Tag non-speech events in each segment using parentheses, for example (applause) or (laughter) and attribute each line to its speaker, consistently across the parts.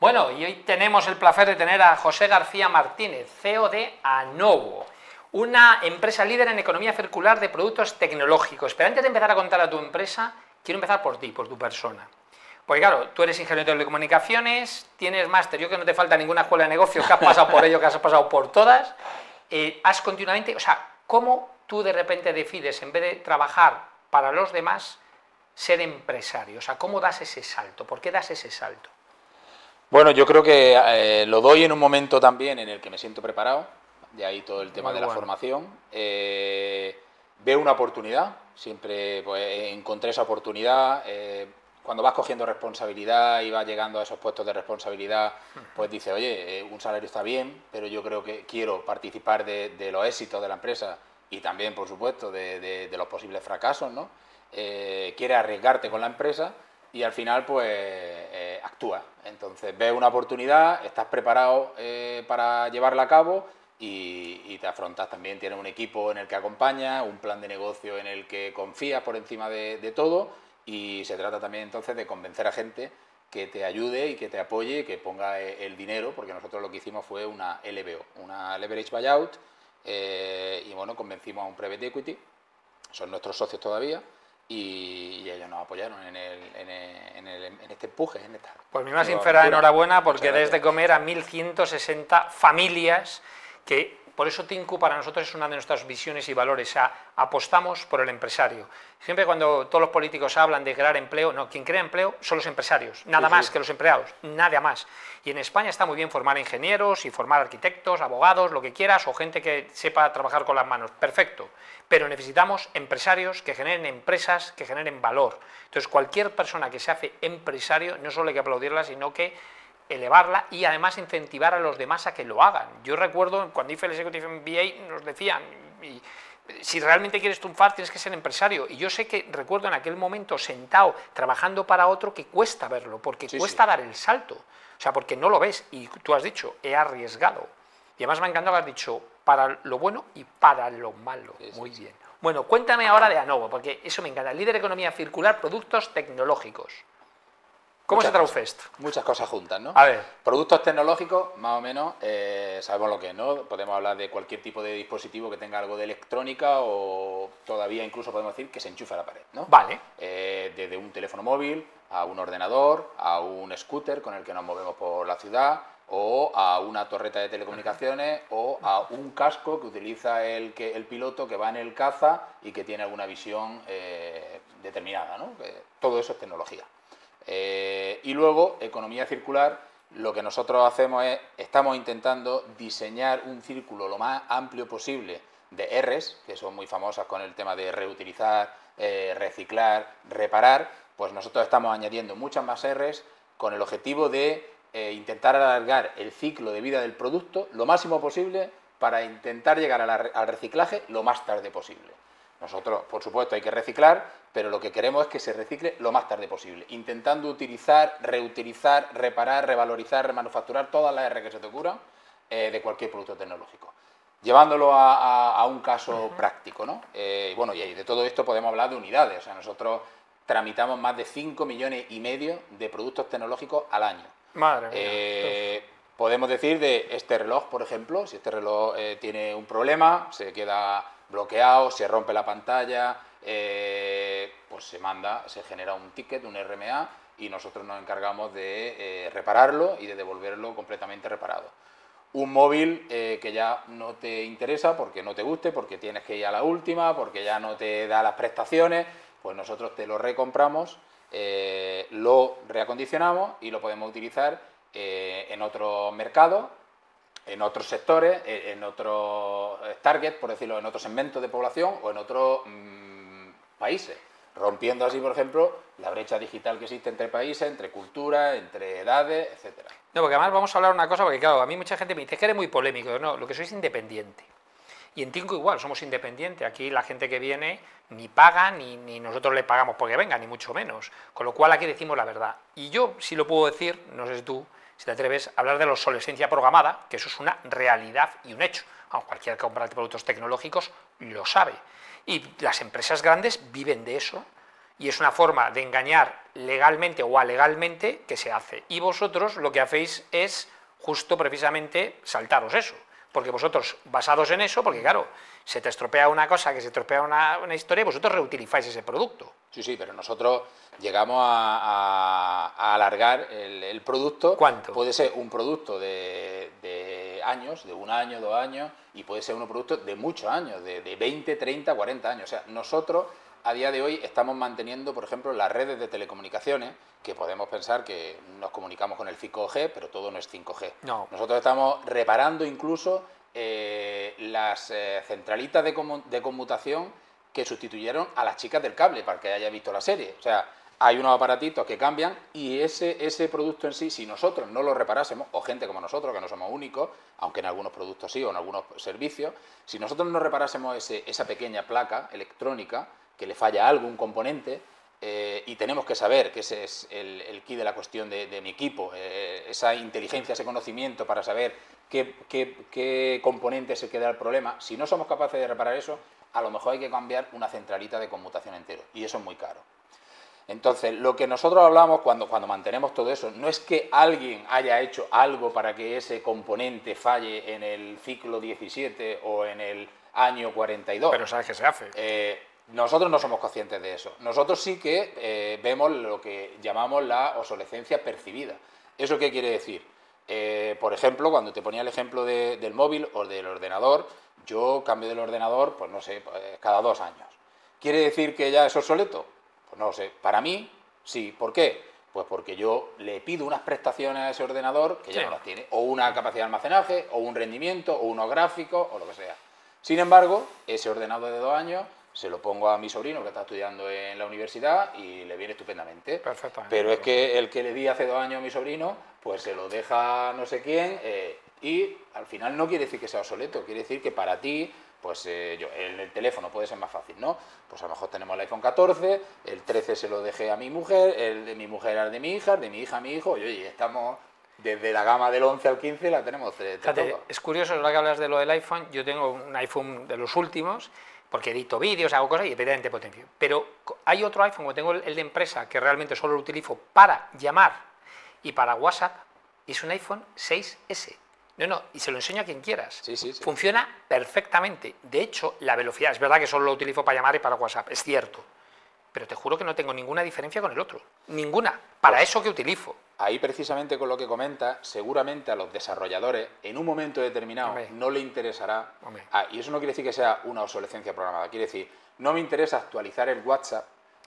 Speaker 1: Bueno, y hoy tenemos el placer de tener a José García Martínez, CEO de Anovo, una empresa líder en economía circular de productos tecnológicos. Pero antes de empezar a contar a tu empresa, quiero empezar por ti, por tu persona. Porque claro, tú eres ingeniero de telecomunicaciones, tienes máster, yo que no te falta ninguna escuela de negocios, que has pasado por ello, que has pasado por todas, eh, has continuamente, o sea, ¿cómo tú de repente decides, en vez de trabajar para los demás, ser empresario? O sea, ¿cómo das ese salto? ¿Por qué das ese salto?
Speaker 2: Bueno, yo creo que eh, lo doy en un momento también en el que me siento preparado, de ahí todo el tema de la formación. Eh, veo una oportunidad, siempre pues, encontré esa oportunidad. Eh, cuando vas cogiendo responsabilidad y vas llegando a esos puestos de responsabilidad, pues dices, oye, un salario está bien, pero yo creo que quiero participar de, los éxitos de la empresa y también, por supuesto, de, de los posibles fracasos, ¿no? quieres arriesgarte con la empresa y al final pues eh, actúa. Entonces ves una oportunidad, estás preparado eh, para llevarla a cabo y, te afrontas también, tienes un equipo en el que acompañas, un plan de negocio en el que confías por encima de, todo y se trata también entonces de convencer a gente que te ayude y que te apoye, que ponga eh, el dinero, porque nosotros lo que hicimos fue una LBO, una Leverage Buyout, y bueno, convencimos a un Private Equity, son nuestros socios todavía, y, ellos nos apoyaron en, este empuje. En esta
Speaker 1: pues mi más sincera enhorabuena porque desde comer a 1.160 familias que por eso Tinku para nosotros es una de nuestras visiones y valores. apostamos por el empresario. Siempre cuando todos los políticos hablan de crear empleo, no, quien crea empleo son los empresarios, nada más que los empleados, nada más. Y en España está muy bien formar ingenieros y formar arquitectos, abogados, lo que quieras, o gente que sepa trabajar con las manos. Perfecto. Pero necesitamos empresarios que generen empresas, que generen valor. Entonces, cualquier persona que se hace empresario, no solo hay que aplaudirla, sino que elevarla y además incentivar a los demás a que lo hagan. Yo recuerdo cuando hice el Executive MBA nos decían, si realmente quieres triunfar tienes que ser empresario. Y yo sé que recuerdo en aquel momento sentado trabajando para otro que cuesta verlo, porque cuesta dar el salto. O sea, porque no lo ves y tú has dicho, he arriesgado. Y además me ha encantado que has dicho, para lo bueno y para lo malo. Muy bien. Bueno, cuéntame ahora de Anovo, porque eso me encanta. Líder de economía circular, productos tecnológicos. ¿Cómo se traduce esto?
Speaker 2: Muchas cosas juntas, ¿no?
Speaker 1: A ver.
Speaker 2: Productos tecnológicos, más o menos, eh, sabemos lo que es, ¿no? Podemos hablar de cualquier tipo de dispositivo que tenga algo de electrónica o todavía incluso podemos decir que se enchufa a la pared, ¿no?
Speaker 1: Vale.
Speaker 2: Eh, desde un teléfono móvil a un ordenador, a un scooter con el que nos movemos por la ciudad, o a una torreta de telecomunicaciones o a un casco que utiliza el, que, el piloto que va en el caza y que tiene alguna visión eh, determinada. ¿no? todo eso es tecnología. Eh, y luego, economía circular, lo que nosotros hacemos es, estamos intentando diseñar un círculo lo más amplio posible de Rs, que son muy famosas con el tema de reutilizar, eh, reciclar, reparar, pues nosotros estamos añadiendo muchas más Rs con el objetivo de eh, intentar alargar el ciclo de vida del producto lo máximo posible para intentar llegar al reciclaje lo más tarde posible. Nosotros, por supuesto, hay que reciclar, pero lo que queremos es que se recicle lo más tarde posible, intentando utilizar, reutilizar, reparar, revalorizar, remanufacturar todas las R que se te ocurran eh, de cualquier producto tecnológico. Llevándolo a, un caso práctico, ¿no? Eh, bueno, y de todo esto podemos hablar de unidades. O sea, nosotros tramitamos más de 5 millones y medio de productos tecnológicos al año.
Speaker 1: Madre mía.
Speaker 2: Eh, podemos decir de este reloj, por ejemplo, si este reloj tiene un problema, se queda bloqueado, se rompe la pantalla, eh, pues se manda, se genera un ticket, un RMA, y nosotros nos encargamos de eh, repararlo y de devolverlo completamente reparado. Un móvil eh, que ya no te interesa porque no te guste, porque tienes que ir a la última, porque ya no te da las prestaciones, pues nosotros te lo recompramos, lo reacondicionamos y lo podemos utilizar en otro mercado en otros sectores, en otros targets, por decirlo, en otros segmentos de población o en otros mm, países, rompiendo así, por ejemplo, la brecha digital que existe entre países, entre culturas, entre edades, etcétera.
Speaker 1: No, porque además vamos a hablar una cosa, porque claro, a mí mucha gente me dice que eres muy polémico, no, lo que soy es independiente. Y en Tinco igual, somos independientes. Aquí la gente que viene ni paga, ni, ni, nosotros le pagamos porque venga, ni mucho menos. Con lo cual aquí decimos la verdad. Y yo, si lo puedo decir, no sé si tú, si te atreves, a hablar de la obsolescencia programada, que eso es una realidad y un hecho. cualquier que compra productos tecnológicos lo sabe. Y las empresas grandes viven de eso y es una forma de engañar legalmente o alegalmente que se hace. Y vosotros lo que hacéis es justo precisamente saltaros eso, porque vosotros basados en eso, porque claro, se te estropea una cosa, que se estropea una, una historia, vosotros reutilizáis ese producto.
Speaker 2: Sí, sí, pero nosotros llegamos a, alargar el, producto.
Speaker 1: ¿Cuánto?
Speaker 2: Puede ser un producto de, años, de un año, dos años, y puede ser un producto de muchos años, de, de 20, 30, 40 años. O sea, nosotros a día de hoy estamos manteniendo, por ejemplo, las redes de telecomunicaciones, que podemos pensar que nos comunicamos con el 5G, pero todo no es 5G.
Speaker 1: No.
Speaker 2: Nosotros estamos reparando incluso eh, las eh, centralitas de, de conmutación que sustituyeron a las chicas del cable, para que haya visto la serie. O sea, hay unos aparatitos que cambian y ese, ese producto en sí, si nosotros no lo reparásemos, o gente como nosotros, que no somos únicos, aunque en algunos productos sí o en algunos servicios, si nosotros no reparásemos ese, esa pequeña placa electrónica, que le falla algo, un componente, eh, y tenemos que saber que ese es el, el key de la cuestión de, mi equipo, esa inteligencia, ese conocimiento para saber qué, qué, qué componente se queda el problema, si no somos capaces de reparar eso, a lo mejor hay que cambiar una centralita de conmutación entero, y eso es muy caro. Entonces, lo que nosotros hablamos cuando, cuando mantenemos todo eso, no es que alguien haya hecho algo para que ese componente falle en el ciclo 17 o en el año 42.
Speaker 1: Pero sabes que se hace.
Speaker 2: Eh, nosotros no somos conscientes de eso. Nosotros sí que eh, vemos lo que llamamos la obsolescencia percibida. ¿Eso qué quiere decir? Eh, por ejemplo, cuando te ponía el ejemplo del móvil o del ordenador, yo cambio del ordenador, pues no sé, pues, cada dos años. ¿Quiere decir que ya es obsoleto? Pues no lo sé. Para mí, sí. ¿Por qué? Pues porque yo le pido unas prestaciones a ese ordenador que ya no las tiene. O una capacidad de almacenaje, o un rendimiento, o unos gráficos, o lo que sea. Sin embargo, ese ordenador de dos años se lo pongo a mi sobrino que está estudiando en la universidad y le viene estupendamente.
Speaker 1: Perfectamente.
Speaker 2: Pero es que el que le di hace dos años a mi sobrino, pues se lo deja no sé quién eh, y al final no quiere decir que sea obsoleto, quiere decir que para ti pues eh, yo, en el teléfono puede ser más fácil, ¿no? Pues a lo mejor tenemos el iPhone 14, el 13 se lo dejé a mi mujer, el de mi mujer al de mi hija, el de mi hija a mi hijo, y oye, estamos desde la gama del 11 al 15 la tenemos de, todo.
Speaker 1: Es curioso, ahora que hablas de lo del iPhone, yo tengo un iPhone de los últimos, porque edito vídeos, hago cosas y evidentemente potencio. Pero hay otro iPhone, como tengo el de empresa, que realmente solo lo utilizo para llamar y para WhatsApp, y es un iPhone 6S. No, no, y se lo enseño a quien quieras.
Speaker 2: Sí, sí,
Speaker 1: Funciona perfectamente. De hecho, la velocidad, es verdad que solo lo utilizo para llamar y para WhatsApp, es cierto. Pero te juro que no tengo ninguna diferencia con el otro. Ninguna. Para pues eso que utilizo.
Speaker 2: Ahí precisamente con lo que comenta, seguramente a los desarrolladores en un momento determinado no le interesará. Ah, y eso no quiere decir que sea una obsolescencia programada. Quiere decir, no me interesa actualizar el WhatsApp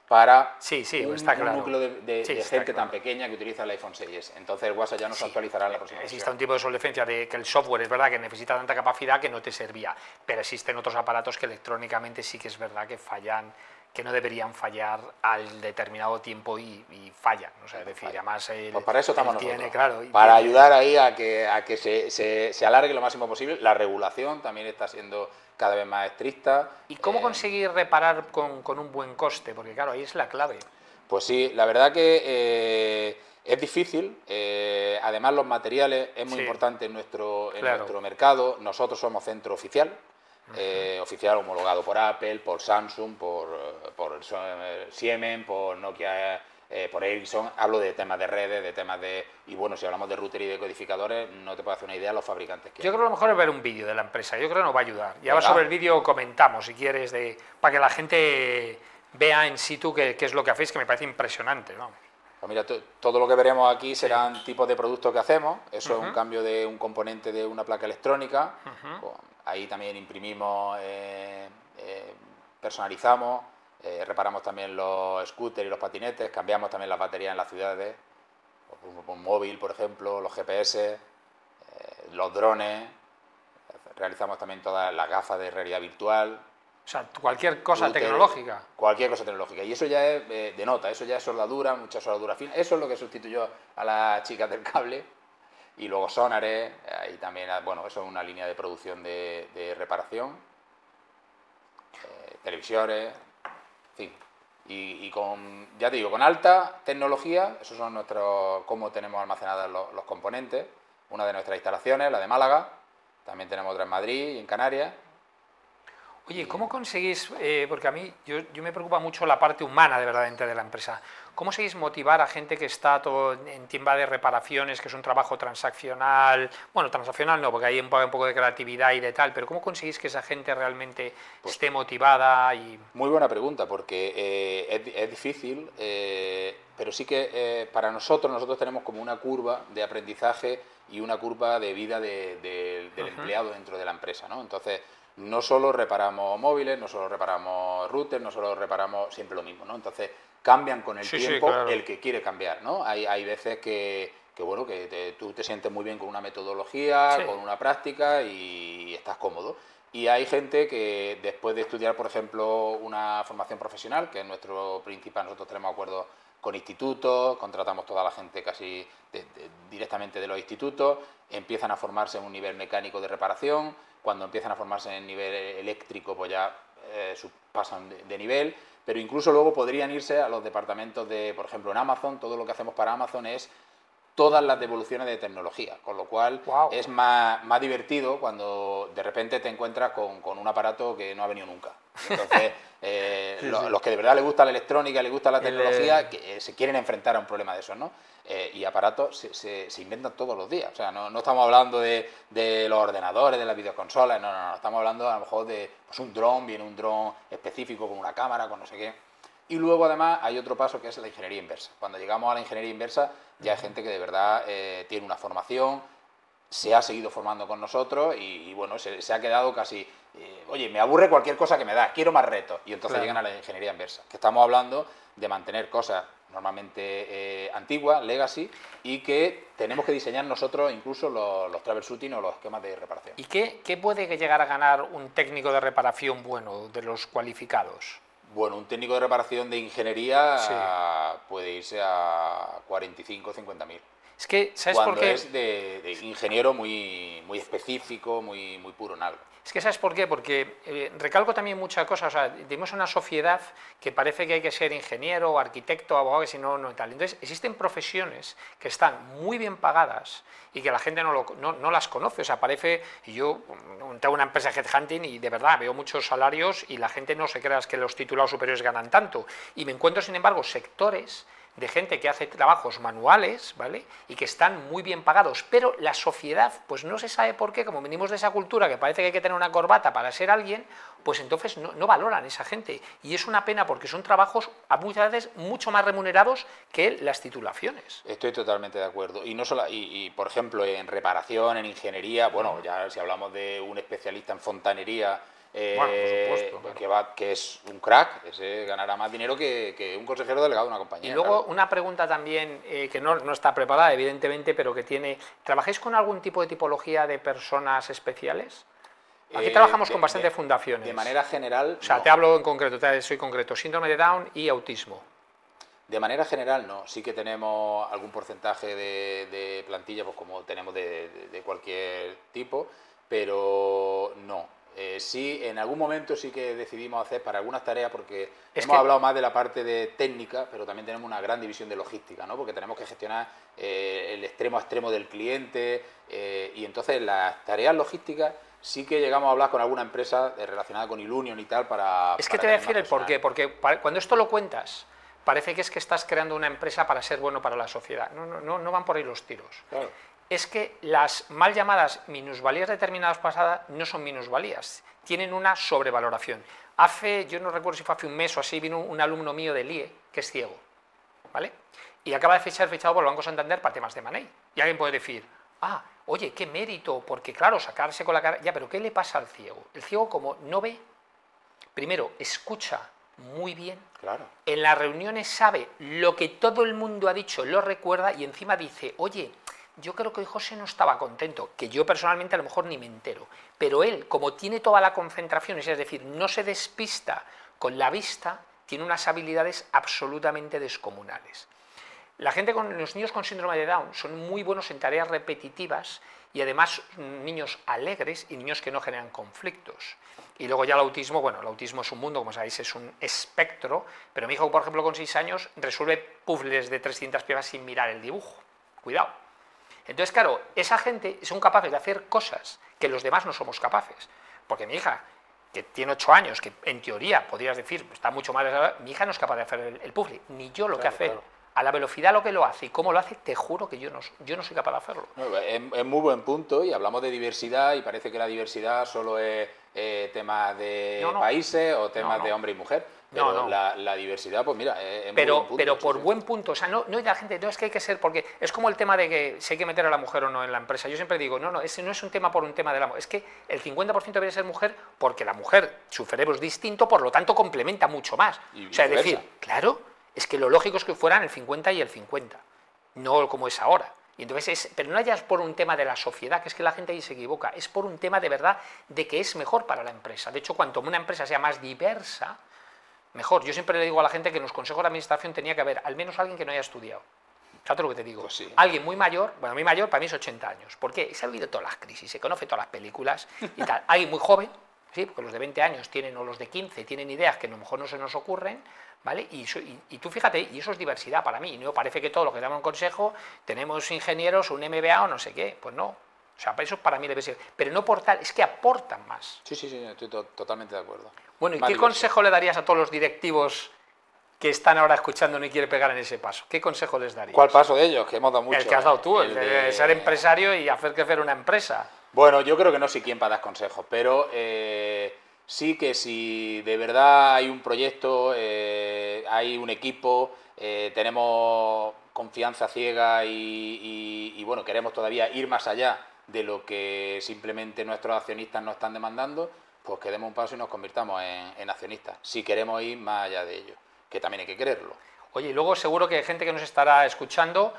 Speaker 2: para
Speaker 1: sí, sí,
Speaker 2: un,
Speaker 1: está claro.
Speaker 2: núcleo de, gente tan pequeña que utiliza el iPhone 6 Entonces el WhatsApp ya no se actualizará en la próxima
Speaker 1: Existe un tipo de obsolescencia de que el software es verdad que necesita tanta capacidad que no te servía, pero existen otros aparatos que electrónicamente sí que es verdad que fallan que no deberían fallar al determinado tiempo y, fallan. O sea, es decir, además
Speaker 2: pues para eso estamos
Speaker 1: tiene, claro,
Speaker 2: para ayudar ahí a que, a que se, se, alargue lo máximo posible. La regulación también está siendo cada vez más estricta.
Speaker 1: ¿Y cómo eh, conseguir reparar con, con, un buen coste? Porque claro, ahí es la clave.
Speaker 2: Pues sí, la verdad que eh, es difícil. Eh, además, los materiales es muy importante en, nuestro, en nuestro mercado. Nosotros somos centro oficial. Eh, oficial homologado por Apple, por Samsung, por, eh, por eh, Siemens, por Nokia, por Ericsson. Hablo de temas de redes, de temas de... Y bueno, si hablamos de router y de codificadores, no te puedo hacer una idea de los fabricantes que
Speaker 1: Yo creo que lo mejor es ver un vídeo de la empresa. Yo creo que nos va a ayudar. Y ahora sobre el vídeo comentamos, si quieres, de, para que la gente vea en situ qué, qué es lo que hacéis, que me parece impresionante. ¿no?
Speaker 2: Pues mira, todo lo que veremos aquí serán tipos de productos que hacemos. Eso es un cambio de un componente de una placa electrónica. Ahí también imprimimos, eh, eh, personalizamos, eh, reparamos también los scooters y los patinetes, cambiamos también las baterías en las ciudades, un, móvil, por ejemplo, los GPS, los drones, realizamos también todas las gafas de realidad virtual.
Speaker 1: O sea, cualquier cosa tecnológica.
Speaker 2: Cualquier cosa tecnológica. Y eso ya es de nota, eso ya es soldadura, mucha soldadura fina. Eso es lo que sustituyó a las chicas del cable y luego sonares, ahí también, ah, bueno, eso es una línea de producción de, reparación, eh, televisores, en fin. Y, con, ya te digo, con alta tecnología, esos son nuestros, cómo tenemos almacenados los, componentes, una de nuestras instalaciones, la de Málaga, también tenemos otra en Madrid y en Canarias.
Speaker 1: Oye, ¿cómo conseguís, eh, porque a mí yo, me preocupa mucho la parte humana de verdad dentro de la empresa, ¿cómo conseguís motivar a gente que está todo en tienda de reparaciones, que es un trabajo transaccional, bueno, transaccional no, porque hay un poco, de creatividad y de tal, pero ¿cómo conseguís que esa gente realmente pues esté motivada? y
Speaker 2: Muy buena pregunta, porque eh, es, difícil, eh, pero sí que para nosotros, nosotros tenemos como una curva de aprendizaje y una curva de vida del empleado dentro de la empresa, ¿no? Entonces, no solo reparamos móviles, no solo reparamos routers, no solo reparamos siempre lo mismo, ¿no? Entonces cambian con el tiempo el que quiere cambiar, ¿no? Hay, hay veces que, que bueno, que tú te sientes muy bien con una metodología, con una práctica y estás cómodo. Y hay gente que después de estudiar, por ejemplo, una formación profesional, que es nuestro principal, nosotros tenemos acuerdos con institutos, contratamos toda la gente casi directamente de los institutos, empiezan a formarse en un nivel mecánico de reparación, cuando empiezan a formarse en nivel eléctrico, pues ya eh, pasan de, nivel, pero incluso luego podrían irse a los departamentos de, por ejemplo, en Amazon, todo lo que hacemos para Amazon es todas las devoluciones de tecnología, con lo cual es más, más, divertido cuando de repente te encuentras con, con, un aparato que no ha venido nunca. Entonces, (laughs) eh, los que de verdad les gusta la electrónica, les gusta la tecnología, que, eh, se quieren enfrentar a un problema de eso, ¿no? Eh, y aparatos se, se, inventan todos los días. O sea, no, no estamos hablando de, de, los ordenadores, de las videoconsolas, no, no, no, estamos hablando a lo mejor de pues, un dron, viene un dron específico con una cámara, con no sé qué. Y luego además hay otro paso que es la ingeniería inversa. Cuando llegamos a la ingeniería inversa ya hay gente que de verdad eh, tiene una formación, se ha seguido formando con nosotros y, bueno, se, ha quedado casi, eh, oye, me aburre cualquier cosa que me da, quiero más retos. Y entonces llegan a la ingeniería inversa, que estamos hablando de mantener cosas normalmente eh, antiguas, legacy, y que tenemos que diseñar nosotros incluso los, los troubleshooting o los esquemas de reparación.
Speaker 1: ¿Y qué, qué puede llegar a ganar un técnico de reparación bueno, de los cualificados?
Speaker 2: Bueno, un técnico de reparación de ingeniería puede irse a 45 o 50 mil.
Speaker 1: Es que, ¿sabes por qué?
Speaker 2: es de, ingeniero muy, muy específico, muy, muy puro en algo.
Speaker 1: Es que ¿sabes por qué? Porque eh, recalco también muchas cosas, o sea, tenemos una sociedad que parece que hay que ser ingeniero, arquitecto, abogado, que si no, no tal. Entonces, existen profesiones que están muy bien pagadas y que la gente no, no, las conoce, o sea, parece, yo tengo una empresa de headhunting y de verdad veo muchos salarios y la gente no se crea que los titulados superiores ganan tanto. Y me encuentro, sin embargo, sectores de gente que hace trabajos manuales, ¿vale? Y que están muy bien pagados, pero la sociedad, pues no se sabe por qué, como venimos de esa cultura que parece que hay que tener una corbata para ser alguien, pues entonces no, valoran esa gente. Y es una pena porque son trabajos a muchas veces mucho más remunerados que las titulaciones.
Speaker 2: Estoy totalmente de acuerdo. Y no solo, y, por ejemplo, en reparación, en ingeniería, bueno, ya si hablamos de un especialista en fontanería, eh, que, va, que es un crack, ese ganará más dinero que, un consejero delegado de una compañía.
Speaker 1: Y luego una pregunta también eh, que no, no, está preparada, evidentemente, pero que tiene. ¿Trabajáis con algún tipo de tipología de personas especiales? Aquí eh, trabajamos con bastantes fundaciones.
Speaker 2: De manera general.
Speaker 1: O sea, te hablo en concreto, te, soy concreto: síndrome de Down y autismo.
Speaker 2: De manera general, no. Sí que tenemos algún porcentaje de, plantilla, pues como tenemos de cualquier tipo, pero no eh, sí, en algún momento sí que decidimos hacer para algunas tareas, porque hemos hablado más de la parte de técnica, pero también tenemos una gran división de logística, ¿no? porque tenemos que gestionar eh, el extremo a extremo del cliente, eh, y entonces las tareas logísticas sí que llegamos a hablar con alguna empresa relacionada con Ilunion y tal para...
Speaker 1: Es que te voy a decir el porqué, porque cuando esto lo cuentas, parece que es que estás creando una empresa para ser bueno para la sociedad. No, no, no, no van por ahí los tiros. Claro es que las mal llamadas minusvalías determinadas pasadas no son minusvalías, tienen una sobrevaloración. Hace, yo no recuerdo si fue hace un mes o así, vino un alumno mío del IE, que es ciego, ¿vale? Y acaba de ser fichado por el Banco Santander para temas de Manei. Y alguien puede decir, ah, oye, qué mérito, porque claro, sacarse con la cara, ya, pero ¿qué le pasa al ciego? El ciego como no ve, primero, escucha muy bien.
Speaker 2: Claro.
Speaker 1: En las reuniones sabe lo que todo el mundo ha dicho, lo recuerda y encima dice, oye, yo creo que José no estaba contento, que yo personalmente a lo mejor ni me entero, pero él, como tiene toda la concentración, es decir, no se despista con la vista, tiene unas habilidades absolutamente descomunales. La gente con los niños con síndrome de Down son muy buenos en tareas repetitivas y además niños alegres y niños que no generan conflictos. Y luego ya el autismo, bueno, el autismo es un mundo, como sabéis, es un espectro, pero mi hijo, por ejemplo, con 6 años resuelve puzzles de 300 piezas sin mirar el dibujo. Cuidado. Entonces, claro, esa gente son capaces de hacer cosas que los demás no somos capaces. Porque mi hija que tiene ocho años, que en teoría podrías decir, está mucho más... Mi hija no es capaz de hacer el, el puzzle, ni yo lo que hace a la velocidad lo que lo hace y cómo lo hace, te juro que yo no, yo no soy capaz de hacerlo.
Speaker 2: es, muy buen punto y hablamos de diversidad y parece que la diversidad solo es eh, tema de países o temas de hombre y mujer. Pero la, diversidad, pues mira, es,
Speaker 1: pero,
Speaker 2: muy buen punto,
Speaker 1: Pero por buen punto, o sea, no, no la gente, no es que hay que ser, porque es como el tema de que si hay que meter a la mujer o no en la empresa. Yo siempre digo, no, no, ese no es un tema por un tema de la mujer, es que el 50% debería ser mujer porque la mujer, su cerebro es distinto, por lo tanto complementa mucho más. o sea, es decir, claro, es que lo lógico es que fueran el 50 y el 50, no como es ahora. Y entonces pero no hayas por un tema de la sociedad, que es que la gente ahí se equivoca, es por un tema de verdad de que es mejor para la empresa. De hecho, cuanto una empresa sea más diversa, mejor. Yo siempre le digo a la gente que en los consejos de administración tenía que haber al menos alguien que no haya estudiado. ¿Sabes lo que te digo?
Speaker 2: Pues
Speaker 1: alguien muy mayor, bueno, muy mayor para mí es 80 años. ¿Por qué? Se ha vivido todas las crisis, se conoce todas las películas y tal. (laughs) alguien muy joven, ¿sí? porque los de 20 años tienen, o los de 15 tienen ideas que a lo mejor no se nos ocurren, ¿vale? Y, y, tú fíjate, y eso es diversidad para mí. No parece que todo lo que damos un consejo tenemos ingenieros, un MBA o no sé qué. Pues no. O sea, eso para mí debe ser. Pero no por tal, es que aportan más.
Speaker 2: Sí, sí, sí, estoy totalmente de acuerdo.
Speaker 1: Bueno, ¿y qué consejo le darías a todos los directivos que están ahora escuchando y quieren pegar en ese paso? ¿Qué consejo les darías?
Speaker 2: ¿Cuál paso de ellos? Que hemos dado mucho.
Speaker 1: El que has dado tú, el, de, ser empresario y hacer crecer una empresa.
Speaker 2: Bueno, yo creo que no sé quién para dar consejos, pero eh, sí que si de verdad hay un proyecto, eh, hay un equipo, eh, tenemos confianza ciega y, bueno, queremos todavía ir más allá de lo que simplemente nuestros accionistas nos están demandando, pues que demos un paso y nos convirtamos en, accionistas, si queremos ir más allá de ello, que también hay que quererlo.
Speaker 1: Oye, y luego seguro que hay gente que nos estará escuchando,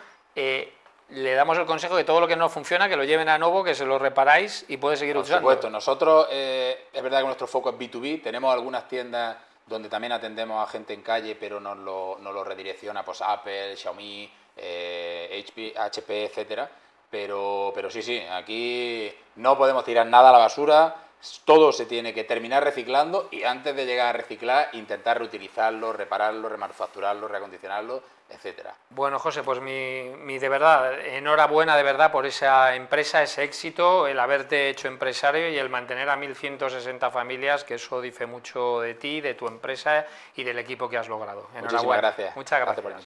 Speaker 1: le damos el consejo de todo lo que no funciona, que lo lleven a nuevo, que se lo reparáis y puede seguir usando.
Speaker 2: Por supuesto, nosotros, eh, es verdad que nuestro foco es B2B, tenemos algunas tiendas donde también atendemos a gente en calle, pero nos lo, nos lo redirecciona pues Apple, Xiaomi, HP, eh, HP, etcétera. Pero, pero sí, sí, aquí no podemos tirar nada a la basura, todo se tiene que terminar reciclando y antes de llegar a reciclar, intentar reutilizarlo, repararlo, remanufacturarlo, reacondicionarlo, etcétera.
Speaker 1: Bueno, José, pues mi, de verdad, enhorabuena de verdad por esa empresa, ese éxito, el haberte hecho empresario y el mantener a 1.160 familias, que eso dice mucho de ti, de tu empresa y del equipo que has logrado.
Speaker 2: Enhorabuena. gracias.
Speaker 1: Muchas gracias.